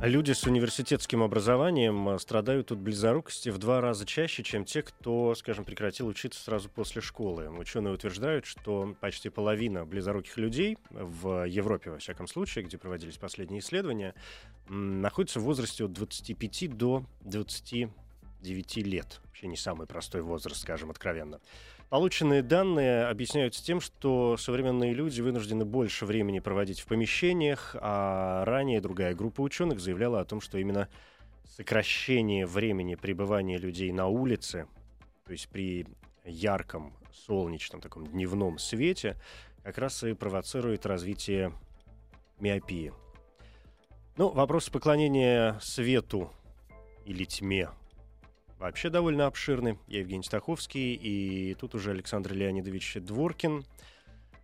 Люди с университетским образованием э, страдают от близорукости в два раза чаще, чем те, кто, скажем, прекратил учиться сразу после школы. Ученые утверждают, что почти половина близоруких людей в Европе, во всяком случае, где проводились последние исследования, находятся в возрасте от 25 до 29 лет. Вообще не самый простой возраст, скажем откровенно. Полученные данные объясняются тем, что современные люди вынуждены больше времени проводить в помещениях, а ранее другая группа ученых заявляла о том, что именно сокращение времени пребывания людей на улице, то есть при ярком солнечном таком дневном свете, как раз и провоцирует развитие миопии. Ну, вопрос поклонения свету или тьме вообще довольно обширный. Я Евгений Стаховский, и тут уже Александр Леонидович Дворкин,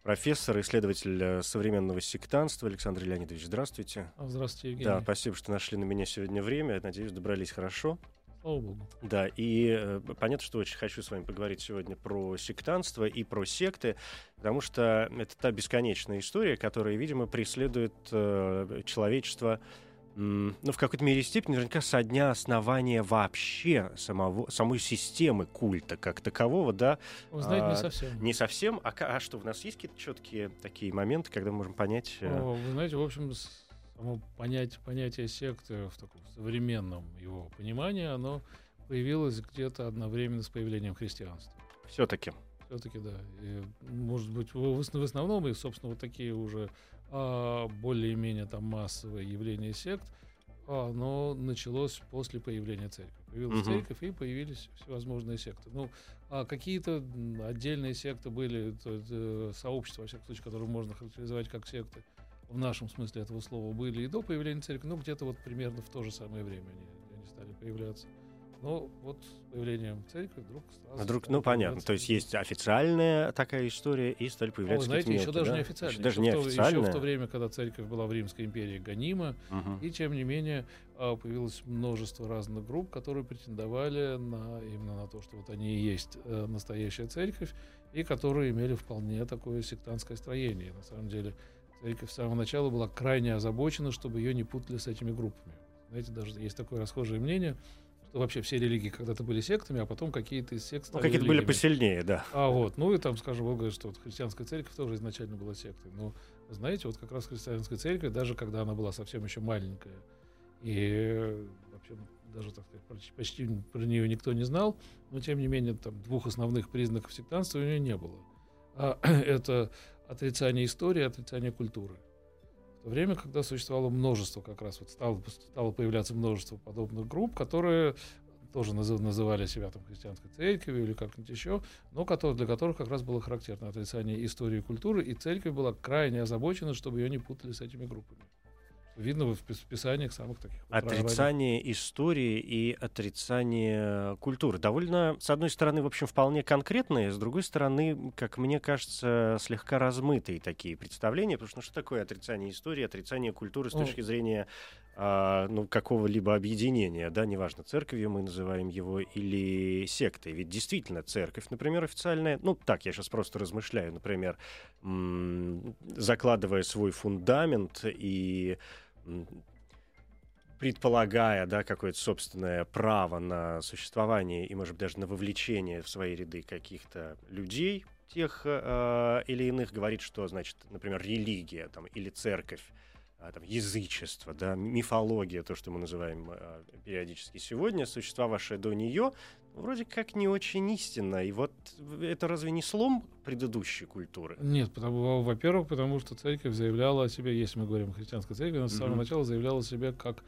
профессор, исследователь э, современного сектанства. Александр Леонидович, здравствуйте. Здравствуйте, Евгений. Да, спасибо, что нашли на меня сегодня время. Надеюсь, добрались хорошо. Слава Богу. Да, и э, понятно, что очень хочу с вами поговорить сегодня про сектанство и про секты, потому что это та бесконечная история, которая, видимо, преследует э, человечество ну, в какой-то мере степени, наверняка, со дня основания вообще самого, самой системы культа как такового, да. Вы знаете, а, не совсем. Не совсем. А, а что, у нас есть какие-то четкие такие моменты, когда мы можем понять... Э, О, вы знаете, в общем, само понять, понятие секты в таком современном его понимании, оно появилось где-то одновременно с появлением христианства. Все-таки. Все-таки, да. И, может быть, в, в основном, и, собственно, вот такие уже более-менее там массовое явление сект, а, но началось после появления церкви. Появилась угу. церковь и появились всевозможные секты. Ну, а какие-то отдельные секты были, то, то, сообщества, во всяком случае, которые можно характеризовать как секты, в нашем смысле этого слова, были и до появления церкви, ну, где-то вот примерно в то же самое время они, они стали появляться. Но вот с появлением церкви вдруг сразу... Вдруг, ну, понятно. То есть есть официальная такая история, и стали появляться знаете, мелкие, еще даже да? не официально. Еще, даже не официальная. Еще в то время, когда церковь была в Римской империи гонима, угу. и тем не менее а, появилось множество разных групп, которые претендовали на, именно на то, что вот они и есть э, настоящая церковь, и которые имели вполне такое сектантское строение. На самом деле церковь с самого начала была крайне озабочена, чтобы ее не путали с этими группами. Знаете, даже есть такое расхожее мнение – вообще все религии когда-то были сектами, а потом какие-то из сект Ну, какие-то были посильнее, да. А вот, ну и там, скажем, вы говорите, что вот христианская церковь тоже изначально была сектой. Но, знаете, вот как раз христианская церковь, даже когда она была совсем еще маленькая, и вообще даже, так сказать, почти про нее никто не знал, но тем не менее там двух основных признаков сектанства у нее не было. А это отрицание истории, отрицание культуры время, когда существовало множество, как раз вот стало, стало появляться множество подобных групп, которые тоже называли себя там христианской церковью или как-нибудь еще, но которые, для которых как раз было характерно отрицание истории и культуры, и церковь была крайне озабочена, чтобы ее не путали с этими группами. Видно в писаниях самых таких. Отрицание вот, истории и отрицание культуры. Довольно, с одной стороны, в общем, вполне конкретные, с другой стороны, как мне кажется, слегка размытые такие представления, потому что ну, что такое отрицание истории, отрицание культуры с ну, точки зрения а, ну, какого-либо объединения, да, неважно, церковью мы называем его или сектой. Ведь действительно церковь, например, официальная, ну, так, я сейчас просто размышляю, например, закладывая свой фундамент и предполагая, да, какое-то собственное право на существование и, может быть, даже на вовлечение в свои ряды каких-то людей, тех э, или иных, говорит, что, значит, например, религия там, или церковь, э, там, язычество, да, мифология, то, что мы называем э, периодически сегодня, существовавшая до нее, вроде как не очень истинно. И вот это разве не слом предыдущей культуры? Нет, потому, во-первых, потому что церковь заявляла о себе, если мы говорим о христианской церкви, она с самого mm-hmm. начала заявляла о себе как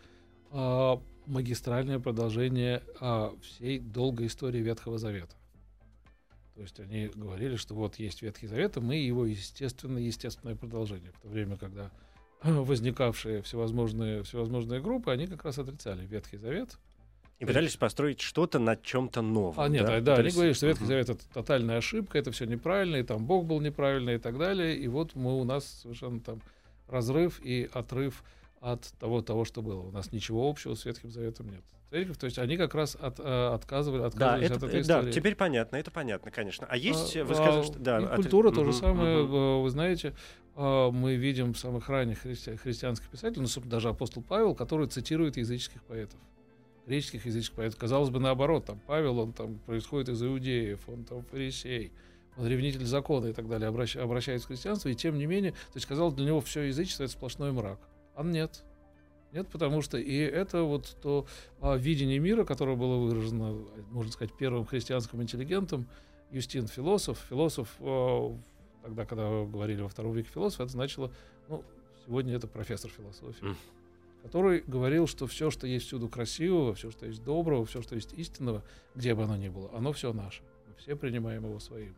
а, магистральное продолжение а, всей долгой истории Ветхого Завета. То есть они говорили, что вот есть Ветхий Завет, и мы его естественно, естественное продолжение. В то время, когда возникавшие всевозможные, всевозможные группы, они как раз отрицали Ветхий Завет. И пытались построить что-то на чем-то новом. А, нет, да, да, да пытались... они говорили, что Ветхий Завет это тотальная ошибка, это все неправильно, и там Бог был неправильный и так далее. И вот мы у нас совершенно там разрыв и отрыв от того, того, что было. У нас ничего общего с Ветхим Заветом нет. Церковь, то есть они как раз от, э, отказывали, отказывались да, это, от этой да, истории. теперь понятно, это понятно, конечно. А есть, А, вы сказали, а, что... Да, и от- культура то же самое. э, Вы знаете, э, мы видим самых ранних христи- христианских писателей, ну, даже апостол Павел, который цитирует языческих поэтов. Греческих языческих поэтов. Казалось бы, наоборот, там Павел, он там происходит из иудеев, он там фарисей, он ревнитель закона и так далее, обращ- обращается к христианству, и тем не менее, то есть, казалось, для него все язычество это сплошной мрак. А нет. Нет, потому что и это вот то а, видение мира, которое было выражено, можно сказать, первым христианским интеллигентом, Юстин философ. Философ, э, тогда, когда говорили во втором веке философ, это значило, ну, сегодня это профессор философии. Который говорил, что все, что есть всюду красивого, все, что есть доброго, все, что есть истинного, где бы оно ни было, оно все наше. Мы все принимаем его своим.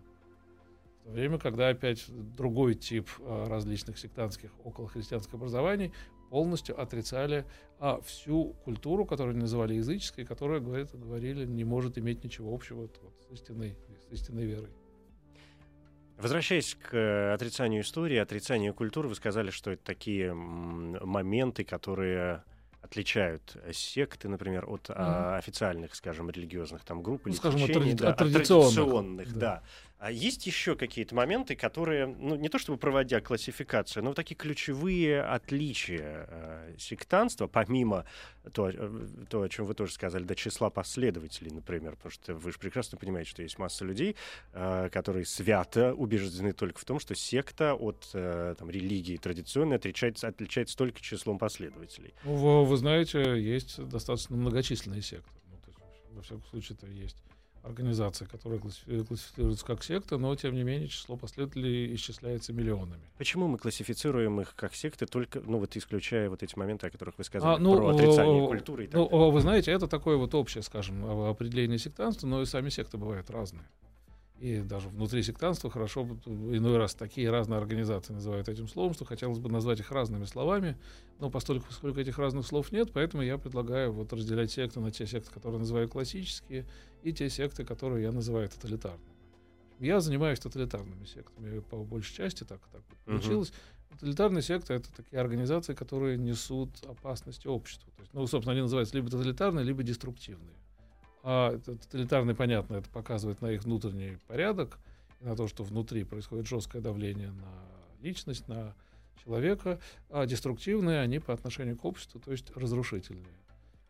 В то время, когда опять другой тип э, различных сектантских околохристианских образований полностью отрицали а, всю культуру, которую они называли языческой, которая, говорит, говорили, не может иметь ничего общего вот с, истинной, с истинной верой. Возвращаясь к э, отрицанию истории, отрицанию культуры, вы сказали, что это такие моменты, которые отличают э, секты, например, от а, официальных, скажем, религиозных там групп Ну, или скажем, от тради- да, от традиционных. традиционных, Да. да. А есть еще какие-то моменты, которые, ну, не то чтобы проводя классификацию, но такие ключевые отличия э, сектанства, помимо то, э, то, о чем вы тоже сказали, до числа последователей, например, потому что вы же прекрасно понимаете, что есть масса людей, э, которые свято убеждены только в том, что секта от э, там, религии традиционной отличается, отличается только числом последователей. Ну, Вы, вы знаете, есть достаточно многочисленные секты. Ну, то есть, во всяком случае, это есть организации, которые классифи- классифицируются как секты, но, тем не менее, число последователей исчисляется миллионами. Почему мы классифицируем их как секты, только, ну вот исключая вот эти моменты, о которых вы сказали, А, ну, про отрицание о, культуры и так Ну, далее? о, вы знаете, это такое вот общее, скажем, определение сектанства, но и сами секты бывают разные. И даже внутри сектанства хорошо иной раз такие разные организации называют этим словом, что хотелось бы назвать их разными словами, но поскольку, поскольку этих разных слов нет, поэтому я предлагаю вот разделять секты на те секты, которые называю классические, и те секты, которые я называю тоталитарными. Я занимаюсь тоталитарными сектами по большей части, так, так получилось. Тоталитарные секты — это такие организации, которые несут опасность обществу. То есть, ну, собственно, они называются либо тоталитарные, либо деструктивные. А тоталитарный, понятно, это показывает на их внутренний порядок, на то, что внутри происходит жесткое давление на личность, на человека, а деструктивные они по отношению к обществу, то есть разрушительные.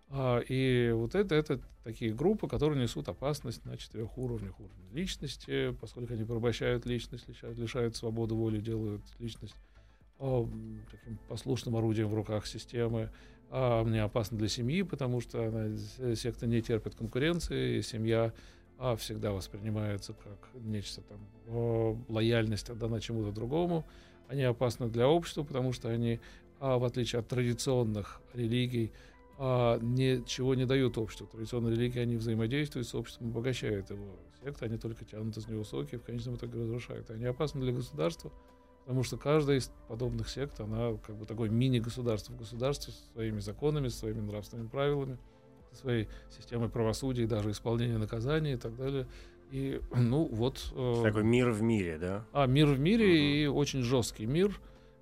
А, и вот это, это такие группы, которые несут опасность на четырех уровнях. Уровень личности, поскольку они порабощают личность, лишают, лишают свободы воли, делают личность а, м, таким послушным орудием в руках системы. А мне опасно для семьи, потому что она, секта не терпит конкуренции, и семья а, всегда воспринимается как нечто там, а, лояльность отдана чему-то другому. Они опасны для общества, потому что они, а, в отличие от традиционных религий, а, ничего не дают обществу. Традиционные религии, они взаимодействуют с обществом, обогащают его. Секты, они только тянут из него соки и в конечном итоге разрушают. Они опасны для государства, потому что каждая из подобных сект, она как бы такое мини-государство в государстве со своими законами, со своими нравственными правилами, со своей системой правосудия, и даже исполнения наказаний и так далее. И, ну, вот... э, Такой мир в мире, да? а, мир в мире Мгм. и очень жесткий мир,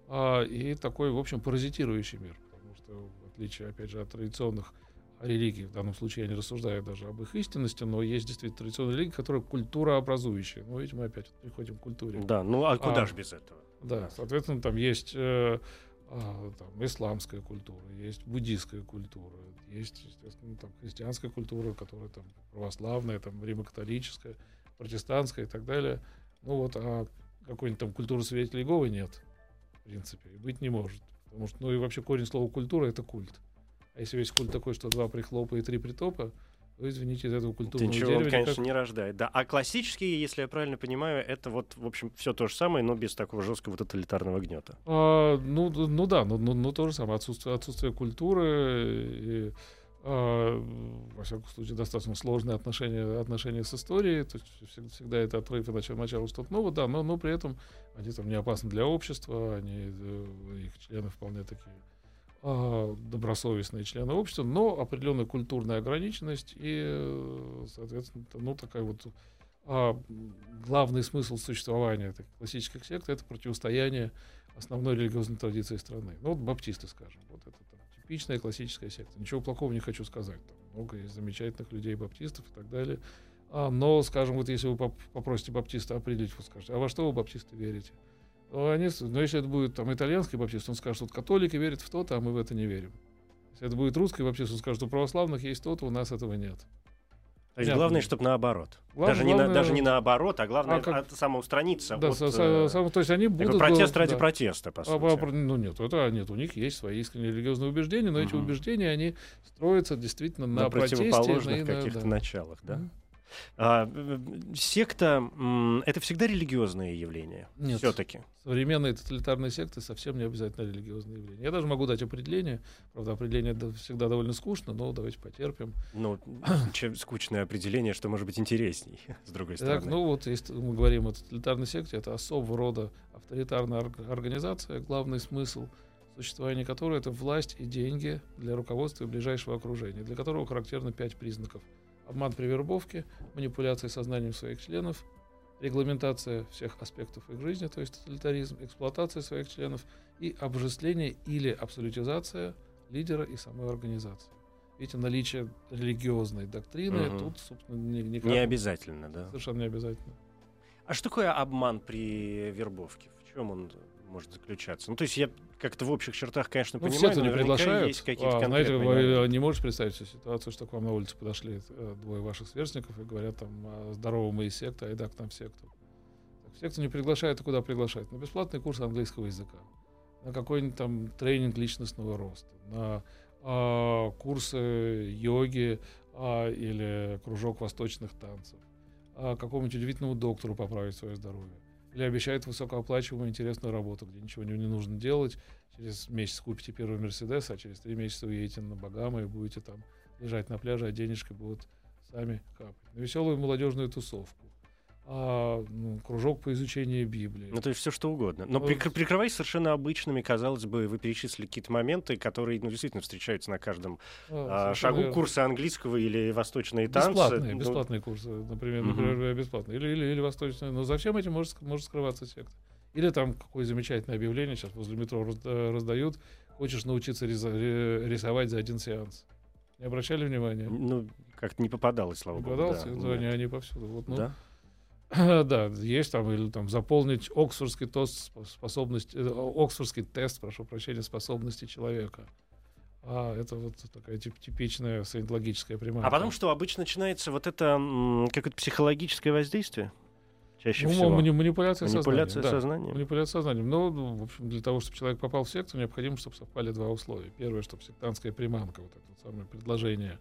а, и такой, в общем, паразитирующий мир. Потому что, в отличие, опять же, от традиционных религий, в данном случае я не рассуждаю даже об их истинности, но есть действительно традиционные религии, которые культурообразующие. Ну, видите, мы опять вот приходим к культуре. Да, ну а куда А, же без этого? Да, соответственно, там есть э, а, там, исламская культура, есть буддийская культура, есть, естественно, там, христианская культура, которая там православная, там, римокатолическая, протестантская и так далее. Ну вот, а какой-нибудь там культуры свидетелей Иеговы нет, в принципе, и быть не может. Потому что, ну и вообще корень слова культура — это культ. А если весь культ такой, что два прихлопа и три притопа, то, извините, из этого Это культурного ничего, он, дерева конечно, никак- не рождает. Да. А классические, если я правильно понимаю, это вот, в общем, все то же самое, но без такого жесткого тоталитарного гнета. А, ну, ну да, ну, ну, ну то же самое. Отсутствие, отсутствие культуры, и, а, во всяком случае, достаточно сложные отношения, отношения с историей, то есть всегда, всегда это отрыв и начало, начало что-то нового, да, но, но при этом они там не опасны для общества, они, э, их члены вполне такие добросовестные члены общества, но определенная культурная ограниченность и, соответственно, ну, такая вот а, главный смысл существования таких классических сект это противостояние основной религиозной традиции страны. Ну, вот баптисты, скажем, вот это там, типичная классическая секта. Ничего плохого не хочу сказать. Там много есть замечательных людей, баптистов и так далее. А, но, скажем, вот если вы попросите баптиста определить, вы скажете, а во что вы, баптисты, верите? Но, они, но если это будет там итальянский баптист, он скажет, вот католики верят в то-то, а мы в это не верим. Если это будет русский баптист, он скажет, у православных есть то-то, у нас этого нет. То есть главное, чтобы наоборот. Глав, даже, главное, не на, даже не наоборот, а главное а как... самоустраниться. Да, от, со, со, со, то есть они будут... Протест до, ради да. протеста, по сути. А, ну нет, это нет, у них есть свои искренние религиозные убеждения, но угу. эти убеждения, они строятся действительно на, на протесте. На противоположных каких-то да. началах, да? Угу. А, секта это всегда религиозное явление? Нет. Все-таки. Современные тоталитарные секты совсем не обязательно религиозные явления. Я даже могу дать определение. Правда, определение всегда довольно скучно, но давайте потерпим. Ну, чем скучное определение, что может быть интересней, с другой стороны. Так, ну вот, если мы говорим о тоталитарной секте, это особого рода авторитарная организация, главный смысл существования которой это власть и деньги для руководства и ближайшего окружения, для которого характерно пять признаков – обман при вербовке, манипуляция сознанием своих членов, регламентация всех аспектов их жизни, то есть тоталитаризм, эксплуатация своих членов и обожествление или абсолютизация лидера и самой организации. Видите, наличие религиозной доктрины угу. тут, собственно, не, никак, не обязательно, да? Совершенно не обязательно. А что такое обман при вербовке? В чем он может заключаться? Ну, то есть я как-то в общих чертах, конечно, ну, понимаю, все не приглашают. Есть какие-то а, знаете, вы не можете представить себе ситуацию, что к вам на улице подошли э, двое ваших сверстников и говорят там, здорово, мы из секты, айда к нам в секту. Так, в секту не приглашают, а куда приглашают? На бесплатный курс английского языка, на какой-нибудь там тренинг личностного роста, на а, курсы йоги а, или кружок восточных танцев, а, какому-нибудь удивительному доктору поправить свое здоровье или обещают высокооплачиваемую интересную работу, где ничего не, не нужно делать. Через месяц купите первый Мерседес, а через три месяца уедете на Багамы и будете там лежать на пляже, а денежки будут сами капать. На веселую молодежную тусовку а, ну, кружок по изучению Библии. Ну, то есть все что угодно. Но вот. прикр- прикрываясь совершенно обычными, казалось бы, вы перечислили какие-то моменты, которые ну, действительно встречаются на каждом а, а, шагу верно. курсы английского или восточные танцы. Бесплатные, ну... бесплатные курсы, например, угу. например бесплатные. Или, или, или восточные. Но за всем этим может, может скрываться секта. Или там какое замечательное объявление сейчас возле метро раздают. Хочешь научиться рисовать за один сеанс. Не обращали внимания? Ну, как-то не попадалось, слава богу. Попадалось, да, да, они, они повсюду. Вот, ну, да? Да, есть там, или там заполнить Оксфордский тест способности, э, Оксфордский тест, прошу прощения, способности человека. А это вот такая тип, типичная саентологическая приманка. А потом что, обычно начинается вот это какое-то психологическое воздействие? Чаще ну, всего. Мани- манипуляция, манипуляция сознанием. сознанием. Да, манипуляция сознанием. Но, ну, в общем, для того, чтобы человек попал в секту, необходимо, чтобы совпали два условия. Первое, чтобы сектантская приманка, вот это вот самое предложение,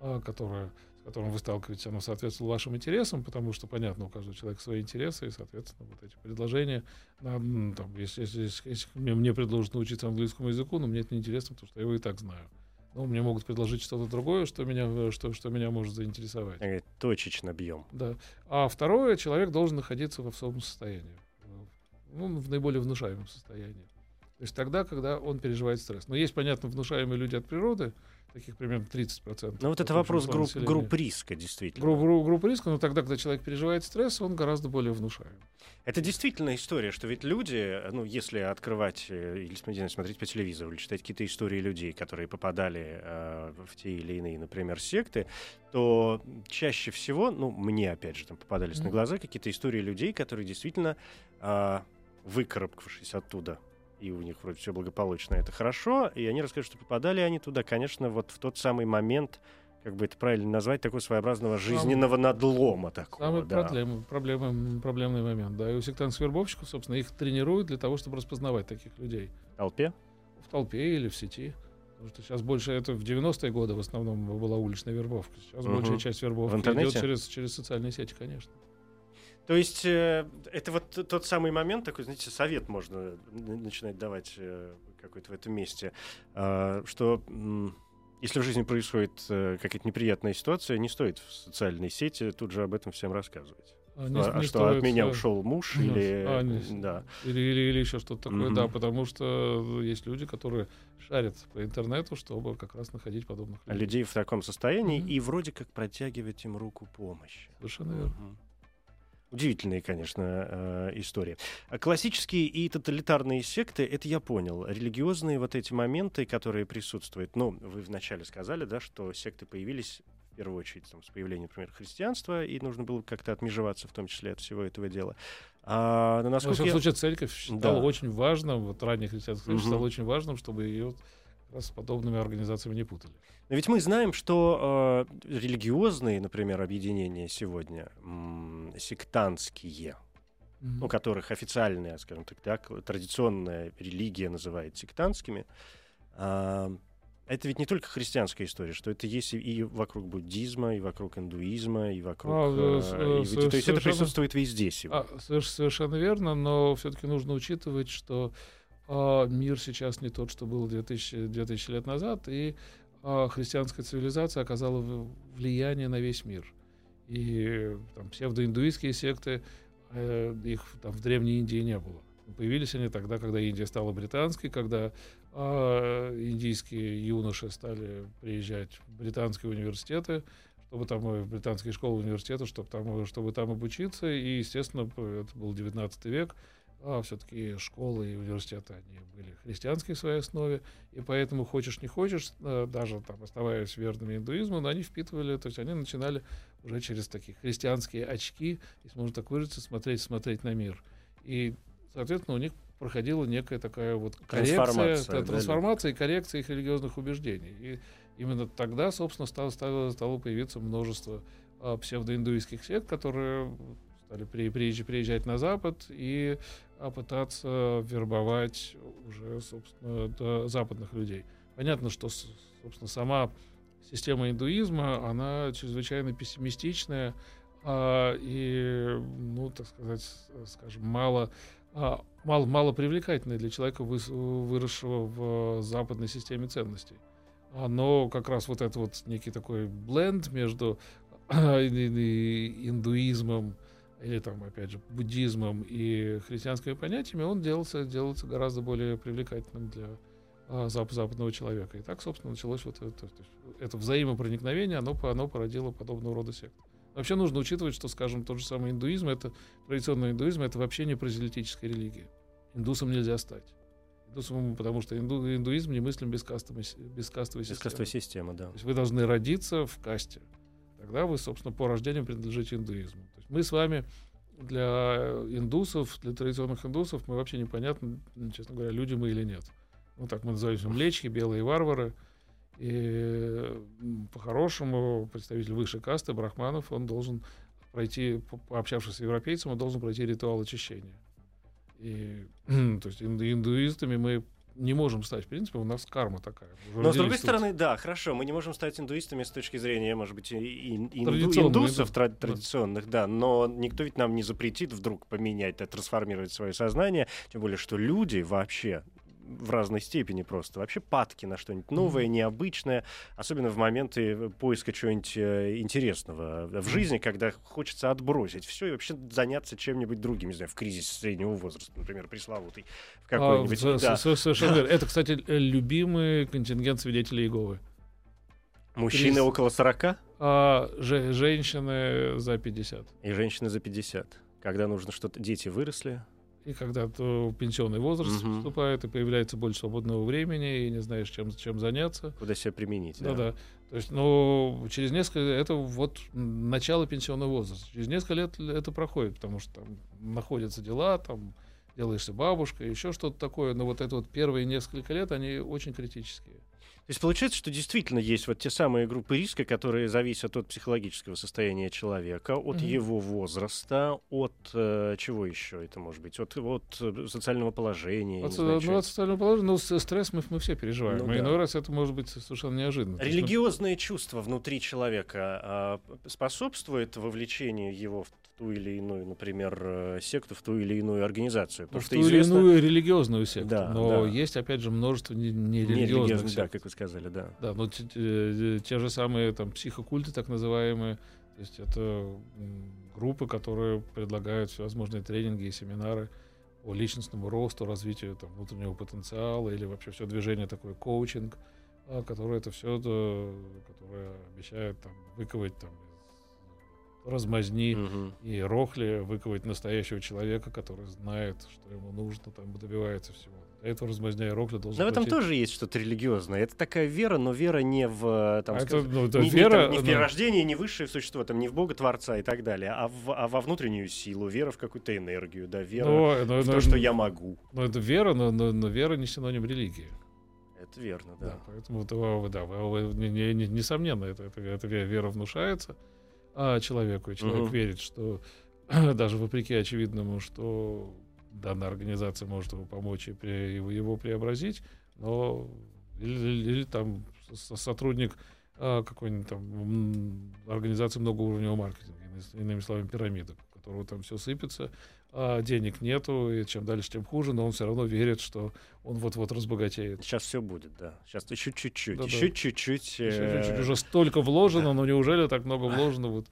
а, которое с которым вы сталкиваетесь, оно соответствует вашим интересам, потому что, понятно, у каждого человека свои интересы, и, соответственно, вот эти предложения, нам, там, если, если, если мне, мне предложат научиться английскому языку, но мне это неинтересно, потому что я его и так знаю. Ну, мне могут предложить что-то другое, что меня, что, что меня может заинтересовать. Точечно бьем. Да. А второе, человек должен находиться в особом состоянии. Ну, в наиболее внушаемом состоянии. То есть тогда, когда он переживает стресс. Но есть, понятно, внушаемые люди от природы, таких примерно 30%. Ну вот это вопрос групп, групп риска, действительно. Групп, групп, групп риска, но тогда, когда человек переживает стресс, он гораздо более внушаем. Это действительно история, что ведь люди, ну, если открывать э, или смотреть по телевизору, или читать какие-то истории людей, которые попадали э, в те или иные, например, секты, то чаще всего, ну, мне, опять же, там попадались mm-hmm. на глаза какие-то истории людей, которые действительно, э, выкарабкавшись оттуда, и у них вроде все благополучно, это хорошо, и они расскажут, что попадали они туда, конечно, вот в тот самый момент, как бы это правильно назвать, такого своеобразного жизненного самый, надлома такого. Самый да. проблем, проблемный, проблемный момент, да. И у сектантских вербовщиков, собственно, их тренируют для того, чтобы распознавать таких людей. В толпе? В толпе или в сети. Потому что сейчас больше это в 90-е годы в основном была уличная вербовка. Сейчас угу. большая часть вербовки идет через, через социальные сети, конечно. То есть э, это вот тот самый момент, такой, знаете, совет можно начинать давать э, какой-то в этом месте, э, что Если в жизни происходит э, какая-то неприятная ситуация, не стоит в социальной сети тут же об этом всем рассказывать. А, не- а не что стоит, от меня э, ушел муж ну, или а, не- да. Или, или, или еще что-то такое, Мгм. да, потому что есть люди, которые шарят по интернету, чтобы как раз находить подобных людей. людей в таком состоянии Мгм. и вроде как протягивать им руку помощи. Совершенно верно. Мгм. Удивительные, конечно, э, истории. А Классические и тоталитарные секты, это я понял. Религиозные вот эти моменты, которые присутствуют. Ну, вы вначале сказали, да, что секты появились в первую очередь там, с появлением, например, христианства, и нужно было как-то отмежеваться в том числе от всего этого дела. А, но Во насколько всяком я- случае, церковь считала Да. очень важным, вот ранняя христианская церковь Мгм. считала очень важным, чтобы ее раз с подобными организациями не путали. Но ведь мы знаем, что э, религиозные, например, объединения сегодня м, сектантские, у которых официальная, скажем так, так, традиционная религия называет сектантскими, а, это ведь не только христианская история, что это есть и- вокруг буддизма, и вокруг индуизма, и вокруг... А, э, э, с- и э, ведь- то есть это присутствует везде сегодня. А, соверш- совершенно верно, но все-таки нужно учитывать, что мир сейчас не тот, что был 2000, 2000 лет назад, и а, христианская цивилизация оказала влияние на весь мир. И там, псевдоиндуистские секты, э, их там в Древней Индии не было. Появились они тогда, когда Индия стала британской, когда а, индийские юноши стали приезжать в британские университеты, чтобы там э, в британские школы, университеты, чтобы там, э, чтобы там обучиться. И, естественно, это был 19 век, а все-таки школы и университеты, они были христианские в своей основе, и поэтому хочешь не хочешь, э, даже там оставаясь верными индуизму, но они впитывали, то есть они начинали уже через такие христианские очки, если можно так выразиться, смотреть, смотреть на мир. И, соответственно, у них проходила некая такая вот коррекция, Трансформация, та- да, трансформация и коррекция их религиозных убеждений. И именно тогда, собственно, стало, стало, стало появиться множество а, псевдоиндуистских сект, которые стали при, приезж- приезжать на Запад и а, пытаться вербовать уже, собственно, западных людей. Понятно, что, собственно, сама система индуизма, она чрезвычайно пессимистичная а, и, ну, так сказать, скажем, мало, а, мало, мало привлекательная для человека, выросшего в западной системе ценностей. Но как раз вот это вот некий такой бленд между индуизмом или там, опять же, буддизмом и христианскими понятиями, он делался, делался гораздо более привлекательным для а, зап- западного человека. И так, собственно, началось вот это, это взаимопроникновение, оно, оно породило подобного рода сект. Вообще нужно учитывать, что, скажем, тот же самый индуизм, это традиционный индуизм, это вообще не прозелитическая религия. Индусом нельзя стать. Индусом, потому что инду- индуизм немыслим без кастовой, без кастовой системы. Бескастовая система, да. То есть вы должны родиться в касте. Тогда вы, собственно, по рождению принадлежите индуизму. То есть мы с вами для индусов, для традиционных индусов, мы вообще непонятно, честно говоря, люди мы или нет. Ну, так мы называемся млечки, белые варвары. И по-хорошему представитель высшей касты, брахманов, он должен пройти, по- пообщавшись с европейцем, он должен пройти ритуал очищения. И, то есть инду- индуистами мы не можем стать, в принципе, у нас карма такая. Но с другой тут. стороны, да, хорошо, мы не можем стать индуистами с точки зрения, может быть, и- и- инду- индусов тра- традиционных, да, но никто ведь нам не запретит вдруг поменять, да, трансформировать свое сознание, тем более, что люди вообще в разной степени просто. Вообще падки на что-нибудь новое, необычное, особенно в моменты поиска чего-нибудь э, интересного в жизни, когда хочется отбросить все и вообще заняться чем-нибудь другим, не знаю, в кризис среднего возраста, например, пресловутый, в А, какой-нибудь. со- да. со- совершенно верно. Это, кстати, любимый контингент свидетелей Иеговы. Мужчины кризис. около 40 А же- женщины за 50. и женщины за 50. Когда нужно что-то... Дети выросли. И когда то пенсионный возраст Мгм. вступает, и появляется больше свободного времени, и не знаешь, чем, чем заняться. Куда себя применить. да. Да-да. То есть, ну, через несколько... Это вот начало пенсионного возраста. Через несколько лет это проходит, потому что там находятся дела, там делаешься бабушкой, еще что-то такое. Но вот это вот первые несколько лет, они очень критические. То есть получается, что действительно есть вот те самые группы риска, которые зависят от психологического состояния человека, от Мгм. его возраста, от э, чего еще это может быть, от, от э, социального положения. От, не знаю, ну, чего от социального положения, ну, с- стресс мы, мы все переживаем. Ну и да. иной раз это может быть совершенно неожиданно. То есть мы- чувства внутри человека а, способствуют вовлечению его в ту или иную, например, э, секту, в ту или иную организацию. ну, Потому в что ту или известно... иную религиозную секту. Да, но да. есть, опять же, множество не- нерелигиозных Нерелигиозных, да, сект. как вы сказали, да. Да, но те, те, те же самые там психокульты, так называемые, то есть это группы, которые предлагают всевозможные тренинги и семинары по личностному росту, развитию там, внутреннего потенциала или вообще все движение такое коучинг, а, которое это все, которое обещает там, выковать там, размазни угу. и рохли, выковать настоящего человека, который знает, что ему нужно, там добивается всего. Этого размазня и рохля должен Но в этом тоже есть что-то религиозное. Это такая вера, но вера не в, там, а скажем, это, ну, это не, вера, не, там, не в перерождение, не высшее существо, там, не в Бога Творца и так далее, а, в, а во внутреннюю силу, вера в какую-то энергию, да, вера но, но, в но, то, что я могу. Ну, это вера, но, но, но вера не синоним религии. Это верно, да. да поэтому, да, несомненно, это, это, это вера внушается а, человеку, и человек угу. верит, что даже вопреки очевидному, что данная организация может ему помочь и при, его, преобразить, но или, или, или там сотрудник а, какой-нибудь там организации многоуровневого маркетинга, иными словами, пирамида, у которого там все сыпется, а денег нету, и чем дальше, тем хуже, но он все равно верит, что он вот-вот разбогатеет. Сейчас все будет, да. Сейчас еще чуть-чуть, да, еще чуть-чуть. Еще э, чуть-чуть. Уже столько вложено, да. но неужели так много вложено? Вот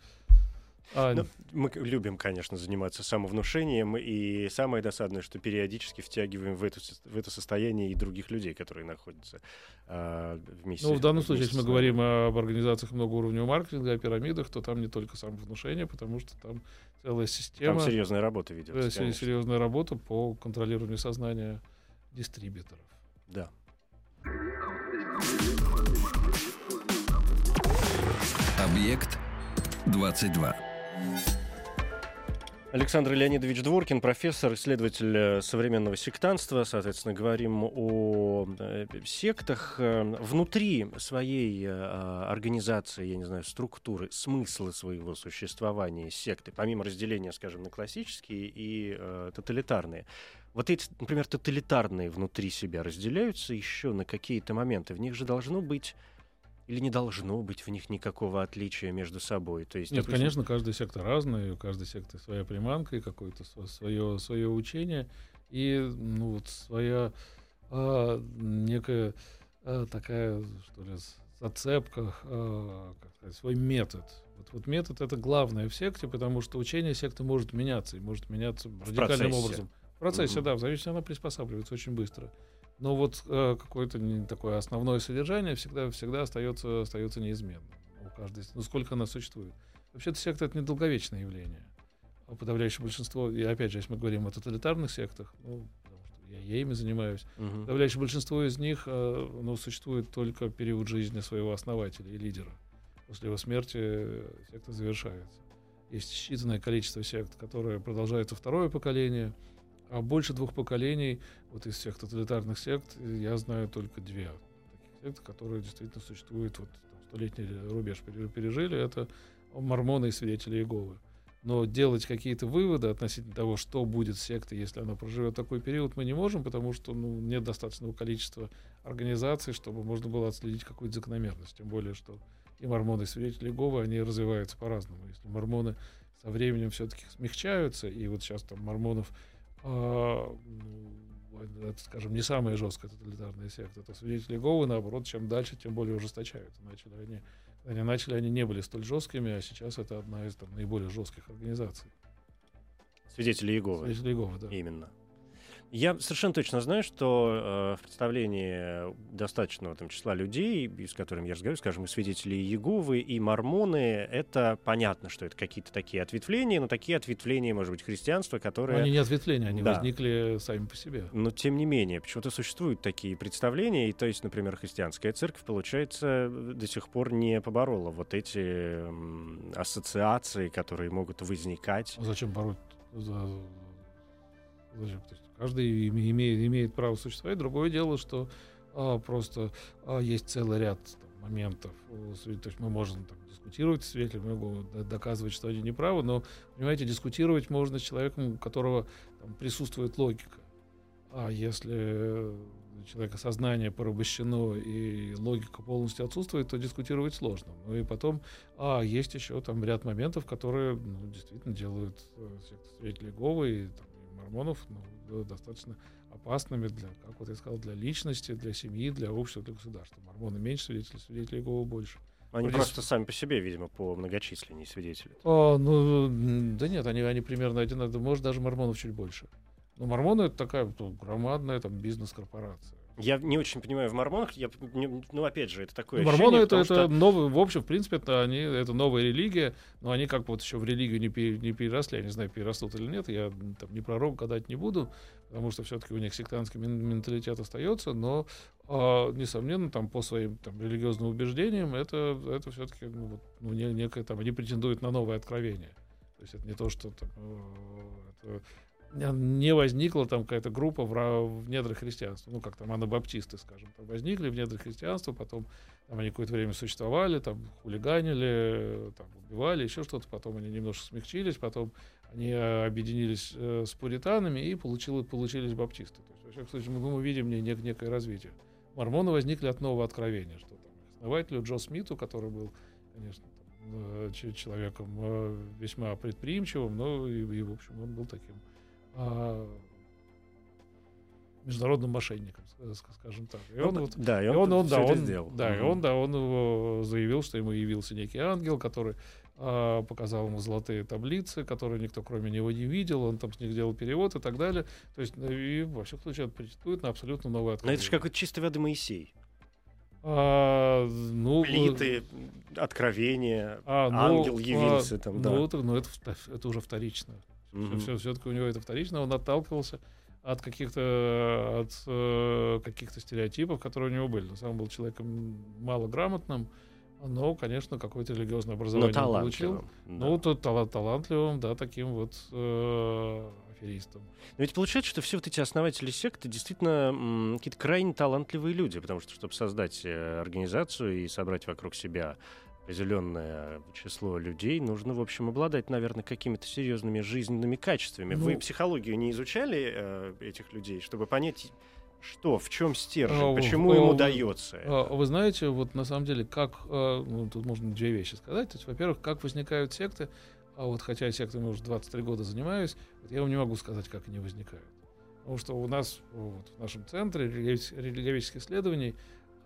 а... Ну, мы любим, конечно, заниматься самовнушением, и самое досадное, что периодически втягиваем в, эту, в это состояние и других людей, которые находятся а, вместе. Ну, в данном случае, если мы говорим об организациях многоуровневого маркетинга, о пирамидах, то там не только самовнушение, потому что там целая система... Там серьезная работа ведется, конечно. Серьезная работа по контролированию сознания дистрибьюторов. Да. Объект 22. Александр Леонидович Дворкин, профессор, исследователь э, современного сектанства. Соответственно, говорим о э, сектах. Э, внутри своей организации, я не знаю, структуры, смысла своего существования секты, помимо разделения, скажем, на классические и тоталитарные, вот эти, например, тоталитарные внутри себя разделяются еще на какие-то моменты. В них же должно быть или не должно быть в них никакого отличия между собой? То есть, Нет, допустим... конечно, каждая секта разная, у каждой секты своя приманка и какое-то свое, свое учение, и ну, вот своя а, некая а, такая, что ли, зацепка, а, как сказать, свой метод. Вот, вот метод это главное в секте, потому что учение секты может меняться, и может меняться радикальным образом. В процессе, mm-hmm. да, в зависимости она приспосабливается очень быстро. Но вот э, какое-то такое основное содержание всегда, всегда остается, остается неизменным у каждой, ну сколько она существует. Вообще-то секта это недолговечное явление. А подавляющее большинство, и опять же, если мы говорим о тоталитарных сектах, ну, потому что я, я ими занимаюсь, угу. подавляющее большинство из них э, ну, существует только период жизни своего основателя и лидера. После его смерти секта завершается. Есть считанное количество сект, которые продолжаются второе поколение — а больше двух поколений, вот из всех тоталитарных сект, я знаю только две секты, которые действительно существуют, вот столетний рубеж пережили, это мормоны и свидетели Иеговы. Но делать какие-то выводы относительно того, что будет с сектой, если она проживет такой период, мы не можем, потому что ну, нет достаточного количества организаций, чтобы можно было отследить какую-то закономерность. Тем более, что и мормоны, и свидетели Иеговы, они развиваются по-разному. Если мормоны со временем все-таки смягчаются, и вот сейчас там мормонов это, скажем, не самая жесткая тоталитарная секта. Это свидетели Иеговы, наоборот, чем дальше, тем более ужесточаются. Начали они, они начали, они не были столь жесткими, а сейчас это одна из там, наиболее жестких организаций. Свидетели Иеговы. Свидетели Иеговы, да. Именно. Я совершенно точно знаю, что э, в представлении достаточного там, числа людей, с которыми я разговариваю, скажем, и свидетели Иеговы, и мормоны, это понятно, что это какие-то такие ответвления, но такие ответвления, может быть, христианства, которые... Но они не ответвления, они да. возникли сами по себе. Но тем не менее, почему-то существуют такие представления, и то есть, например, христианская церковь, получается, до сих пор не поборола вот эти ассоциации, которые могут возникать. А зачем бороть? Зачем? То есть каждый имеет, имеет право существовать. Другое дело, что а, просто а, есть целый ряд там, моментов. То есть мы можем там, дискутировать с свидетелями, могу доказывать, что они неправы, но, понимаете, дискутировать можно с человеком, у которого там, присутствует логика. А если у человека сознание порабощено и логика полностью отсутствует, то дискутировать сложно. Ну и потом, а есть еще там ряд моментов, которые ну, действительно делают э, свидетели Говы и там, мормонов ну, достаточно опасными для, как вот я сказал, для личности, для семьи, для общества, для государства. Мормоны меньше свидетелей, свидетелей Иеговы больше. Они Вроде... просто сами по себе, видимо, по многочисленнее свидетели. А, ну, да нет, они, они примерно одинаковые. Может, даже мормонов чуть больше. Но мормоны это такая ну, громадная там бизнес-корпорация. Я не очень понимаю в мормонах. Я, ну, опять же, это такое ну, Мормоны это, что... это новый, в общем, в принципе, это, они, это новая религия, но они как вот еще в религию не, пере, не переросли. Я не знаю, перерастут или нет. Я там не пророк гадать не буду, потому что все-таки у них сектантский менталитет остается, но, э, несомненно, там по своим там, религиозным убеждениям это, это все-таки ну, ну, не, некое там, они претендуют на новое откровение. То есть это не то, что там, это, не возникла там какая-то группа в, в недрах христианства, ну как там анабаптисты, скажем, там возникли в недрах христианства, потом там они какое-то время существовали, там хулиганили, там убивали, еще что-то, потом они немножко смягчились, потом они э, объединились э, с пуританами и получили, получились баптисты. То есть, во всяком случае, мы, мы видим не, не, некое развитие. Мормоны возникли от нового откровения, что там основателю Джо Смиту, который был, конечно, там, э, человеком э, весьма предприимчивым, но и, и, в общем, он был таким международным мошенником, скажем так. И он, ну, вот, да, и он, он, да, он, сделал. Да, mm-hmm. и он, да, он заявил, что ему явился некий ангел, который а, показал ему золотые таблицы, которые никто кроме него не видел, он там с них делал перевод и так далее. То есть, ну, и во всех случаях претендует на абсолютно новое открытие. Но это же какой-то чисто воды Моисей. А, ну, Плиты, откровения, а, ну, ангел явился а, там, да. Ну, это, ну, это, это уже вторично. Mm-hmm. Все, все-таки у него это вторично, он отталкивался от каких-то от э, каких-то стереотипов, которые у него были. Деле был человеком малограмотным, но, конечно, какое-то религиозное образование но получил. Да. Ну, то талант, талантливым, да, таким вот э, аферистом. Но ведь получается, что все вот эти основатели секты действительно м, какие-то крайне талантливые люди, потому что, чтобы создать э, организацию и собрать вокруг себя определенное число людей, нужно, в общем, обладать, наверное, какими-то серьезными жизненными качествами. Ну, Вы психологию не изучали э, этих людей, чтобы понять, что, в чем стержень, а, почему а, ему дается? А, вы знаете, вот на самом деле, как, а, ну, тут можно две вещи сказать. То есть, во-первых, как возникают секты, а вот хотя я сектами уже 23 года занимаюсь, вот я вам не могу сказать, как они возникают. Потому что у нас вот, в нашем центре религиоведческих исследований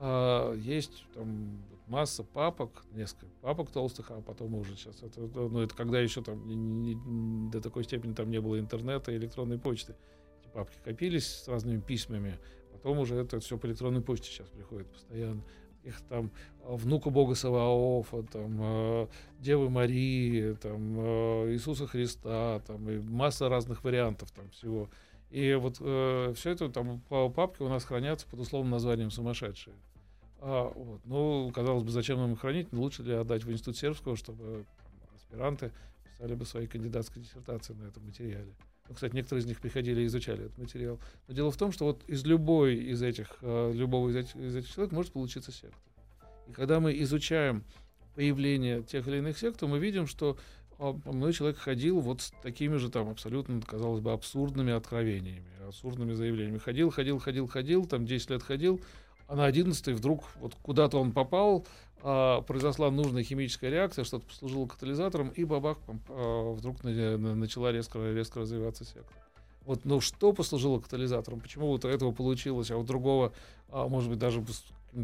а, есть там масса папок, несколько папок толстых, а потом уже сейчас это, ну это когда еще там не, не, до такой степени там не было интернета и электронной почты. Эти папки копились с разными письмами, потом уже это все по электронной почте сейчас приходит постоянно. Их там а, внука Бога Саваофа, там э, Девы Марии, там э, Иисуса Христа, там и масса разных вариантов там всего. И вот э, все это там по папке у нас хранятся под условным названием сумасшедшие. А, вот. Ну, казалось бы, зачем нам их хранить? Лучше ли отдать в институт сербского, чтобы аспиранты писали бы свои кандидатские диссертации на этом материале. Ну, кстати, некоторые из них приходили и изучали этот материал. Но дело в том, что вот из любой из этих, uh, любого из этих, из этих человек может получиться секта. И когда мы изучаем появление тех или иных сект, то мы видим, что мной человек ходил вот с такими же там абсолютно, казалось бы, абсурдными откровениями, абсурдными заявлениями. Ходил, ходил, ходил, ходил, там 10 лет ходил, а на 11 вдруг вот куда-то он попал, а, произошла нужная химическая реакция, что-то послужило катализатором, и бабах, а, вдруг на, на, начала резко, резко развиваться секта. Вот, ну что послужило катализатором? Почему вот у этого получилось, а у другого, а, может быть, даже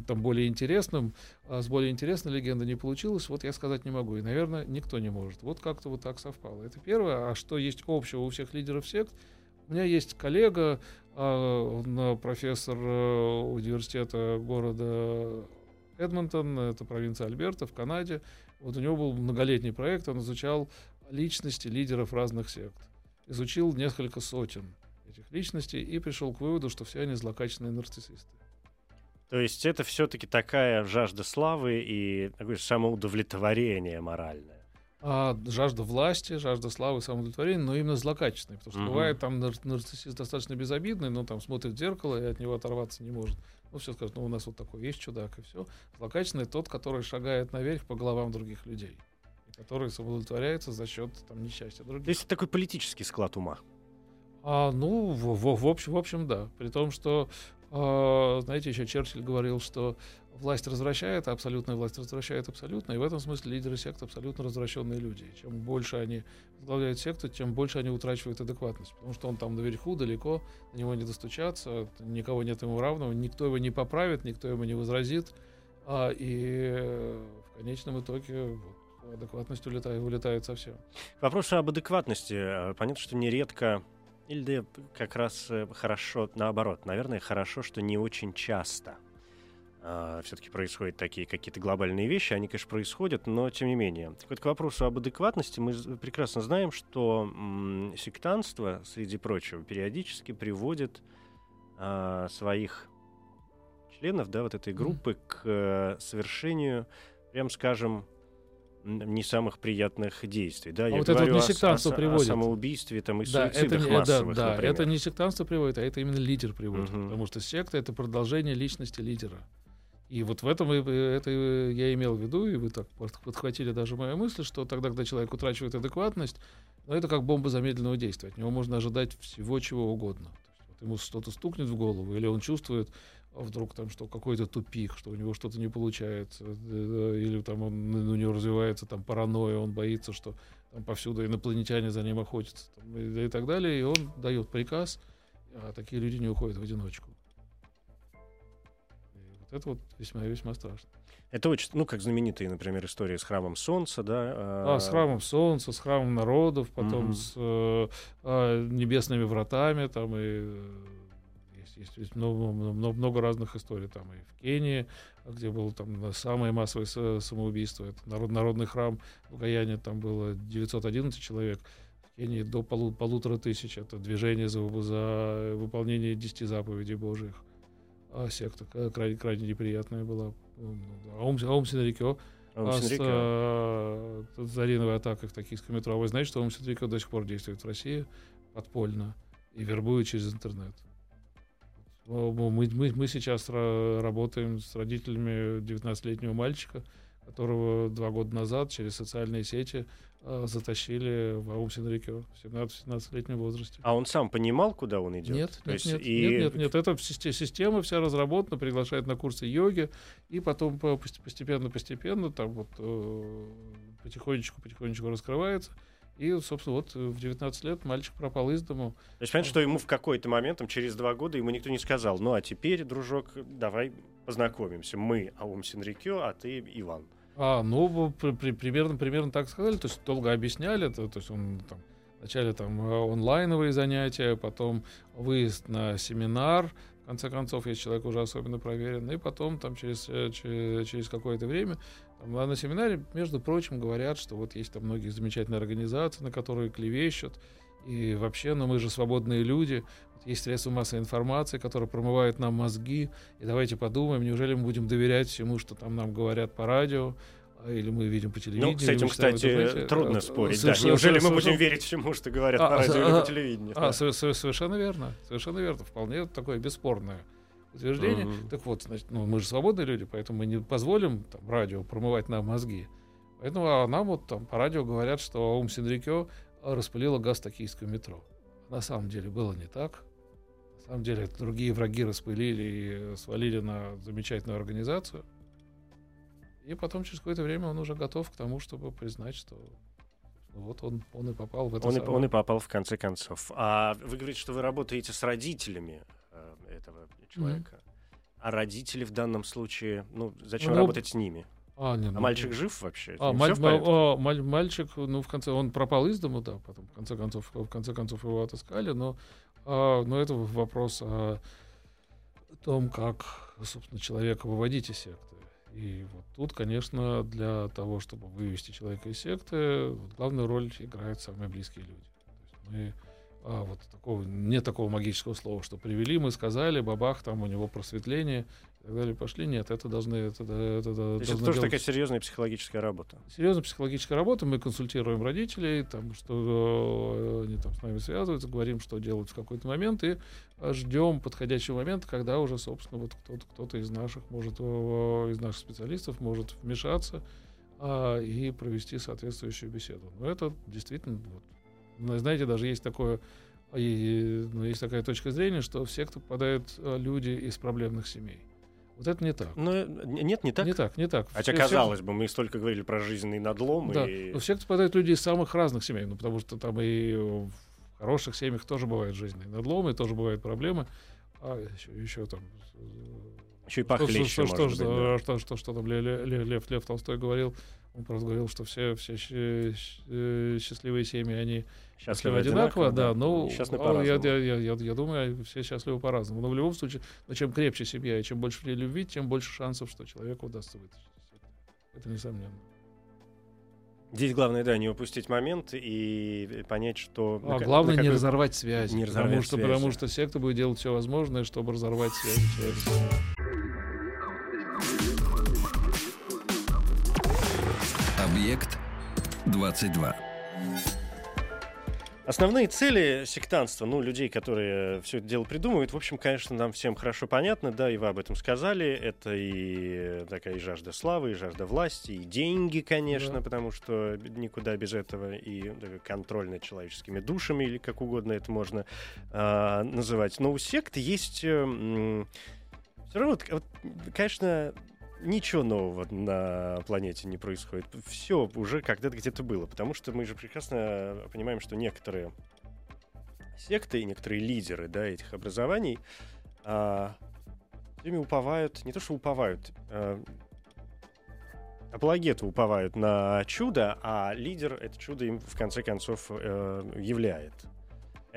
там более интересным, а с более интересной легендой не получилось, вот я сказать не могу. И, наверное, никто не может. Вот как-то вот так совпало. Это первое. А что есть общего у всех лидеров сект? У меня есть коллега, профессор э, университета города Эдмонтон, это провинция Альберта в Канаде. Вот у него был многолетний проект, он изучал личности лидеров разных сект. Изучил несколько сотен этих личностей и пришел к выводу, что все они злокачественные нарциссисты. То есть это все-таки такая жажда славы и такое самоудовлетворение моральное а, жажда власти, жажда славы, самоудовлетворения, но именно злокачественной. Потому что угу. бывает там нарциссист достаточно безобидный, но там смотрит в зеркало и от него оторваться не может. Ну, все скажут, ну, у нас вот такой есть чудак, и все. Злокачественный тот, который шагает наверх по головам других людей. И который самоудовлетворяется за счет там, несчастья других. То есть такой политический склад ума. А, ну, в, в, в, общем, в общем, да. При том, что знаете, еще Черчилль говорил, что власть развращает, а абсолютная власть развращает абсолютно. И в этом смысле лидеры сект абсолютно развращенные люди. И чем больше они возглавляют секту, тем больше они утрачивают адекватность. Потому что он там наверху, далеко, на него не достучаться, никого нет ему равного, никто его не поправит, никто ему не возразит. А, и в конечном итоге вот, адекватность улетает, улетает совсем. Вопрос об адекватности. Понятно, что нередко или как раз э, хорошо наоборот. Наверное, хорошо, что не очень часто – э, все-таки происходят такие какие-то глобальные вещи. Они, конечно, происходят, но тем не менее. Так вот, к вопросу об адекватности мы прекрасно знаем, что м, сектанство, среди прочего, периодически приводит э, своих членов да, вот этой группы mm. к э, совершению, прям скажем, не самых приятных действий. Да, а я вот это вот не сектанство о, приводит. О самоубийстве там, и да, суицидах это, массовых, да, да, например. это не сектанство приводит, а это именно лидер приводит. Мгм. Потому что секта — это продолжение личности лидера. И вот в этом и- это и я имел в виду, и вы так под- подхватили даже мою мысль, что тогда, когда человек утрачивает адекватность, ну, это как бомба замедленного действия. От него можно ожидать всего чего угодно. Вот ему что-то стукнет в голову, или он чувствует вдруг там, что какой-то тупик, что у него что-то не получается, э, или там он, у него развивается там паранойя, он боится, что там повсюду инопланетяне за ним охотятся там, и, и так далее, и он дает приказ, а такие люди не уходят в одиночку. И вот это вот весьма весьма страшно. Это очень, ну, как знаменитые, например, истории с храмом Солнца, да. А, с храмом Солнца, с храмом народов, потом Мгм. с э, а, небесными вратами, там и э, есть, есть, много, много, много разных историй. Там и в Кении, где было там самое массовое са- самоубийство, это народ, народный храм в Гаяне, там было 911 человек. В Кении до полу- полутора тысяч. Это движение за, за выполнение 10 заповедей Божьих. А секта крайне, крайне неприятная была. Аум, Аум Синрикё, Он а с э, зарядовой атакой в токийском метро. А вы знаете, что Омситрика до сих пор действует в России подпольно и вербует через интернет. Мы, мы, мы сейчас ра- работаем с родителями 19-летнего мальчика, которого два года назад через социальные сети э, затащили в Аум-Синрикё в 17-17-летнем возрасте. А он сам понимал, куда он идет? Нет, То нет, есть нет, и- нет, нет, нет, это система, вся разработана, приглашает на курсы йоги, и потом по- пост- постепенно-постепенно там вот э, потихонечку-потихонечку раскрывается. И, собственно, вот э, в 19 лет мальчик пропал из дому. То есть, понятно, что ему в какой-то момент, там, через два года, ему никто не сказал, ну, а теперь, дружок, давай познакомимся. Мы Аум Синрикё, а ты Иван. А, ну, при- при- примерно, примерно так сказали, то есть долго объясняли, то, то есть он там вначале там э, онлайновые занятия, потом выезд на семинар, в конце концов, если человек уже особенно проверен, и потом там через, э, че- через какое-то время на семинаре, между прочим, говорят, что вот есть там многие замечательные организации, на которые клевещут, и вообще, ну мы же свободные люди, есть средства массовой информации, которые промывают нам мозги, и давайте подумаем, неужели мы будем доверять всему, что там нам говорят по радио, а, или мы видим по телевидению. Ну, с этим, кстати, интернете. трудно А, спорить. Да. Неужели мы будем верить всему, что говорят А, по радио или а, по телевидению? А, Да. со- со- совершенно верно. Совершенно верно. Вполне такое бесспорное утверждение. Мгм. Так вот, значит, ну, мы же свободные люди, поэтому мы не позволим там, радио промывать нам мозги. Поэтому а нам вот там по радио говорят, что Аум Синрикё а, распылила газ токийского метро. На самом деле было не так. На самом деле это другие враги распылили и свалили на замечательную организацию. И потом через какое-то время он уже готов к тому, чтобы признать, что вот он, он и попал в это Он и, самое. он и попал в конце концов. А вы говорите, что вы работаете с родителями этого человека. А родители в данном случае, ну, зачем Ну, работать с ними? А, не, А ну, мальчик жив вообще? А, маль- в порядке? а, маль- мальчик, ну, в конце, он пропал из дому, да, потом, в конце концов, в конце концов его отыскали, но, а, но это вопрос о том, как, собственно, человека выводить из секты. И вот тут, конечно, для того, чтобы вывести человека из секты, главную роль играют самые близкие люди. То есть мы а, вот такого, нет такого магического слова, что привели, мы сказали, бабах, там у него просветление и так далее, пошли. Нет, это должны, это, это, это То есть это тоже делать такая серьезная психологическая работа. серьезная психологическая работа. Мы консультируем родителей, там, что э, они там с нами связываются, говорим, что делать в какой-то момент, и э, ждем подходящего момента, когда уже, собственно, вот кто-то, кто-то из наших может, э, из наших специалистов может вмешаться а, и провести соответствующую беседу. Но это действительно, вот, знаете, даже есть такое И ну, есть такая точка зрения, что в секту попадают э, люди из проблемных семей. Вот это не так. Но, нет, не так? Не так, не так. Хотя, казалось бы, мы столько говорили про жизненный надлом. Да, и... но в секту попадают люди из самых разных семей, ну, потому что там и в хороших семьях тоже бывают жизненные надломы, тоже бывают проблемы. А еще, еще там... Еще и похлеще, что, что, может что, быть, да. что, что, что там Лев, Лев, Лев Толстой говорил, он просто говорил, что все, все щ- счастливые семьи, они Счастливы одинаково, да, но Несчастны а, по-разному. я, я, я, я, думаю, все счастливы по-разному. Но в любом случае, но чем крепче семья и чем больше любви, тем больше шансов, что человеку удастся вытащить. Это несомненно. Здесь главное, да, не упустить момент и понять, что... А на- главное на не какой- разорвать связи. не потому, разорвать что, связи. потому что секта будет делать все возможное, чтобы разорвать связи человека. Объект 22. Основные цели сектантства, ну, людей, которые все это дело придумывают, в общем, конечно, нам всем хорошо понятно, да, и вы об этом сказали. Это и такая и жажда славы, и жажда власти, и деньги, конечно, Да. потому что никуда без этого, и контроль над человеческими душами, или как угодно это можно а, называть. Но у секты есть... все равно, вот, конечно, ничего нового на планете не происходит. Все уже когда-то где-то было. Потому что мы же прекрасно понимаем, что некоторые секты и некоторые лидеры да, этих образований а, всеми уповают, не то что уповают, а, апологеты уповают на чудо, а лидер это чудо им в конце концов э, являет.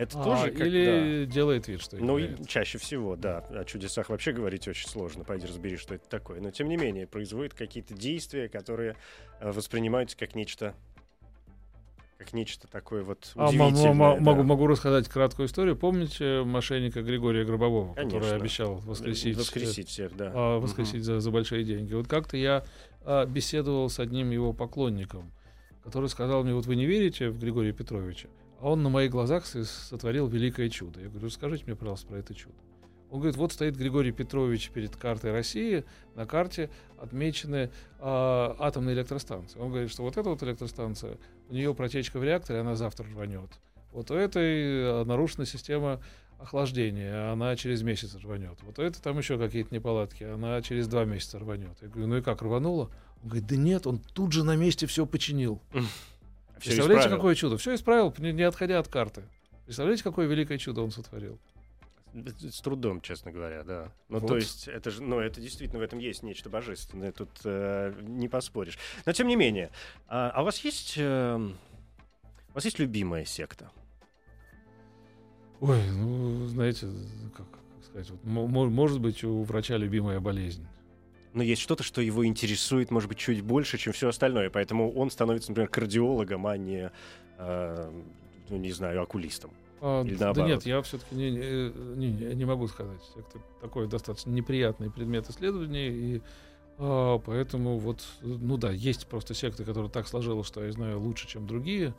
Это А, тоже как или делает вид, что ну, и является. чаще всего, да. О чудесах вообще говорить очень сложно. Пойди разбери, что это такое. Но, тем не менее, производит какие-то действия, которые э, воспринимаются как нечто как нечто такое вот А, удивительное. да. могу, могу рассказать краткую историю. Помните мошенника Григория Гробового, Конечно. который обещал воскресить, Воскресить всех, да. а, воскресить за, за большие деньги? Вот как-то я а, беседовал с одним его поклонником, который сказал мне, вот вы не верите в Григория Петровича, он на моих глазах сотворил великое чудо. Я говорю, расскажите мне, пожалуйста, про это чудо. Он говорит, вот стоит Григорий Петрович перед картой России, на карте отмечены а, атомные электростанции. Он говорит, что вот эта вот электростанция, у нее протечка в реакторе, она завтра рванет. Вот у этой а, нарушена система охлаждения, она через месяц рванет. Вот у этой там еще какие-то неполадки, она через два месяца рванет. Я говорю, ну и как, рвануло? Он говорит, да нет, он тут же на месте все починил. Всё Представляете, исправил. какое чудо? Все исправил, не, не отходя от карты. Представляете, какое великое чудо он сотворил? С трудом, честно говоря, да. Ну, Вот. то есть, это же, ну, это действительно в этом есть нечто божественное, тут э, не поспоришь. Но тем не менее, а, а у вас есть, э, у вас есть любимая секта? Ой, ну, знаете, как, как сказать, вот, мо- мо- может быть, у врача любимая болезнь. Но есть что-то, что его интересует, может быть, чуть больше, чем все остальное, поэтому он становится, например, кардиологом, а не, э, ну, не знаю, окулистом. А, Или да наоборот? нет, я все-таки не, не, не- не- могу сказать. Это такой достаточно неприятный предмет исследования, и а, поэтому вот, ну да, есть просто секты, которые так сложилось, что я знаю лучше, чем другие,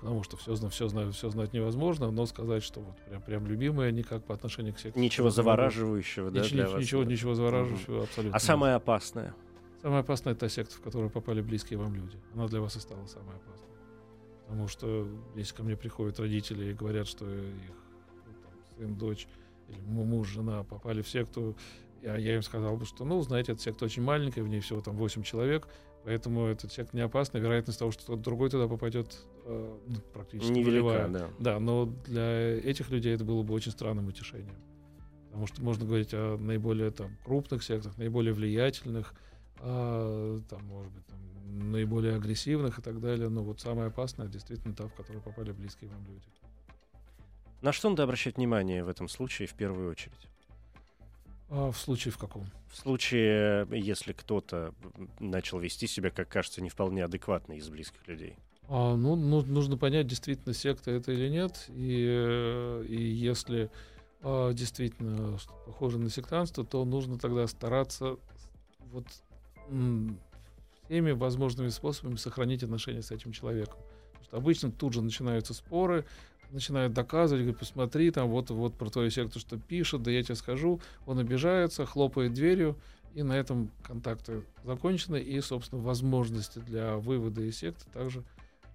потому что все, все, знаю, все знать невозможно, но сказать, что вот прям, прям любимое никак по отношению к секте. Ничего завораживающего, да, Нич- для вас? ничего, ничего завораживающего абсолютно. А нет. самое опасное? Самая опасная это та секта, в которую попали близкие вам люди. Она для вас и стала самой опасной. Потому что если ко мне приходят родители и говорят, что их ну, там, сын, дочь или му- муж, жена попали в секту, я, я им сказал бы, что, ну, знаете, эта секта очень маленькая, в ней всего там 8 человек, поэтому эта секта не опасна. Вероятность того, что кто-то другой туда попадет, э, ну, практически Невелика, да. Да, но для этих людей это было бы очень странным утешением. Потому что можно говорить о наиболее там, крупных сектах, наиболее влиятельных, а, там, может быть, там, наиболее агрессивных и так далее. Но вот самое опасное действительно та, в которую попали близкие вам люди. На что надо обращать внимание в этом случае в первую очередь? А в случае в каком? В случае, если кто-то начал вести себя, как кажется, не вполне адекватно из близких людей. А, ну, ну, нужно понять, действительно секта это или нет. И, э, и если а, действительно похоже на сектантство, то нужно тогда стараться вот всеми возможными способами сохранить отношения с этим человеком. Потому что обычно тут же начинаются споры, начинают доказывать, говорят, посмотри, там вот, вот про твою секту что пишет, да я тебе скажу. Он обижается, хлопает дверью, и на этом контакты закончены, и, собственно, возможности для вывода из секты также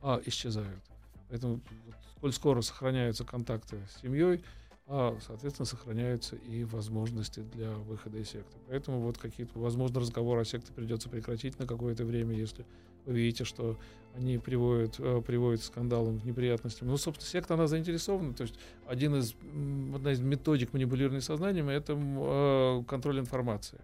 а, исчезают. Поэтому вот коль скоро сохраняются контакты с семьей, а, соответственно, сохраняются и возможности для выхода из секты. Поэтому вот какие-то, возможно, разговоры о секте придется прекратить на какое-то время, если вы видите, что они приводят, э, приводят к скандалам, к неприятностям. Ну, собственно, секта, она заинтересована. То есть один из, одна из методик манипулирования сознанием — это э, контроль информации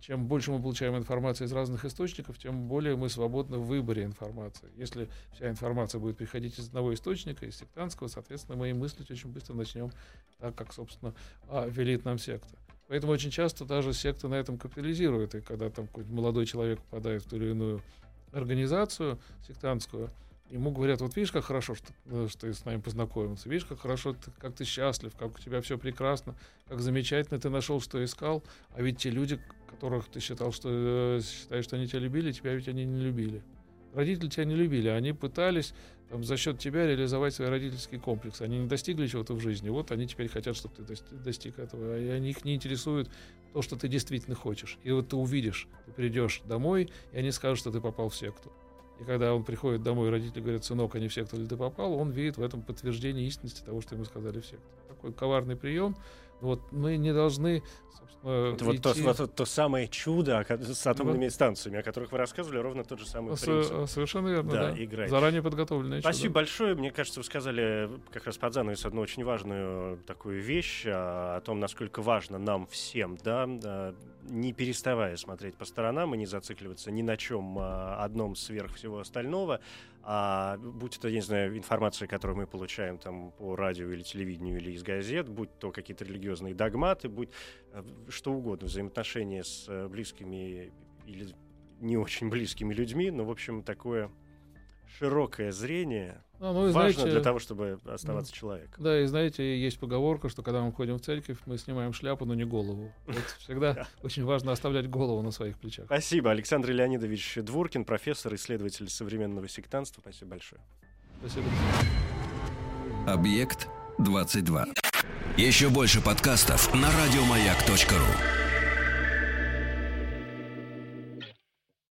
чем больше мы получаем информации из разных источников, тем более мы свободны в выборе информации. Если вся информация будет приходить из одного источника, из сектантского, соответственно, мы и мыслить очень быстро начнем так, как, собственно, а, велит нам секта. Поэтому очень часто даже секта на этом капитализирует. И когда там какой-то молодой человек попадает в ту или иную организацию сектантскую, ему говорят, вот видишь, как хорошо, что, э, что ты с нами познакомился, видишь, как хорошо, ты, как ты счастлив, как у тебя все прекрасно, как замечательно ты нашел, что искал, а ведь те люди, которых ты считал, что э, считаешь, что они тебя любили, тебя ведь они не любили. Родители тебя не любили, они пытались там, за счет тебя реализовать свои родительские комплексы. Они не достигли чего-то в жизни. Вот они теперь хотят, чтобы ты достиг этого. И они их не интересует то, что ты действительно хочешь. И вот ты увидишь, ты придешь домой, и они скажут, что ты попал в секту. И когда он приходит домой, родители говорят, сынок, они в секту ли ты попал, он видит в этом подтверждение истинности того, что ему сказали в секту. Такой коварный прием. Вот мы не должны это вот то, вот то самое чудо с атомными вот. станциями, о которых вы рассказывали, ровно тот же самый с, принцип. Совершенно верно, да. да. Заранее подготовленное Спасибо чудо. большое. Мне кажется, вы сказали как раз под занавес одну очень важную такую вещь о, о том, насколько важно нам всем, да, не переставая смотреть по сторонам и не зацикливаться ни на чем а, одном сверх всего остального, а будь это, я не знаю, информация, которую мы получаем там по радио или телевидению или из газет, будь то какие-то религиозные догматы, будь э, что угодно, взаимоотношения с э, близкими или не очень близкими людьми, но, в общем, такое широкое зрение а, ну, важно знаете, для того, чтобы оставаться ну, человеком. Да, и знаете, есть поговорка, что когда мы ходим в церковь, мы снимаем шляпу, но не голову. Вот всегда очень важно оставлять голову на своих плечах. Спасибо. Александр Леонидович Дворкин, профессор, исследователь современного сектанства. Спасибо большое. Спасибо. Объект 22. Еще больше подкастов на радиомаяк.ру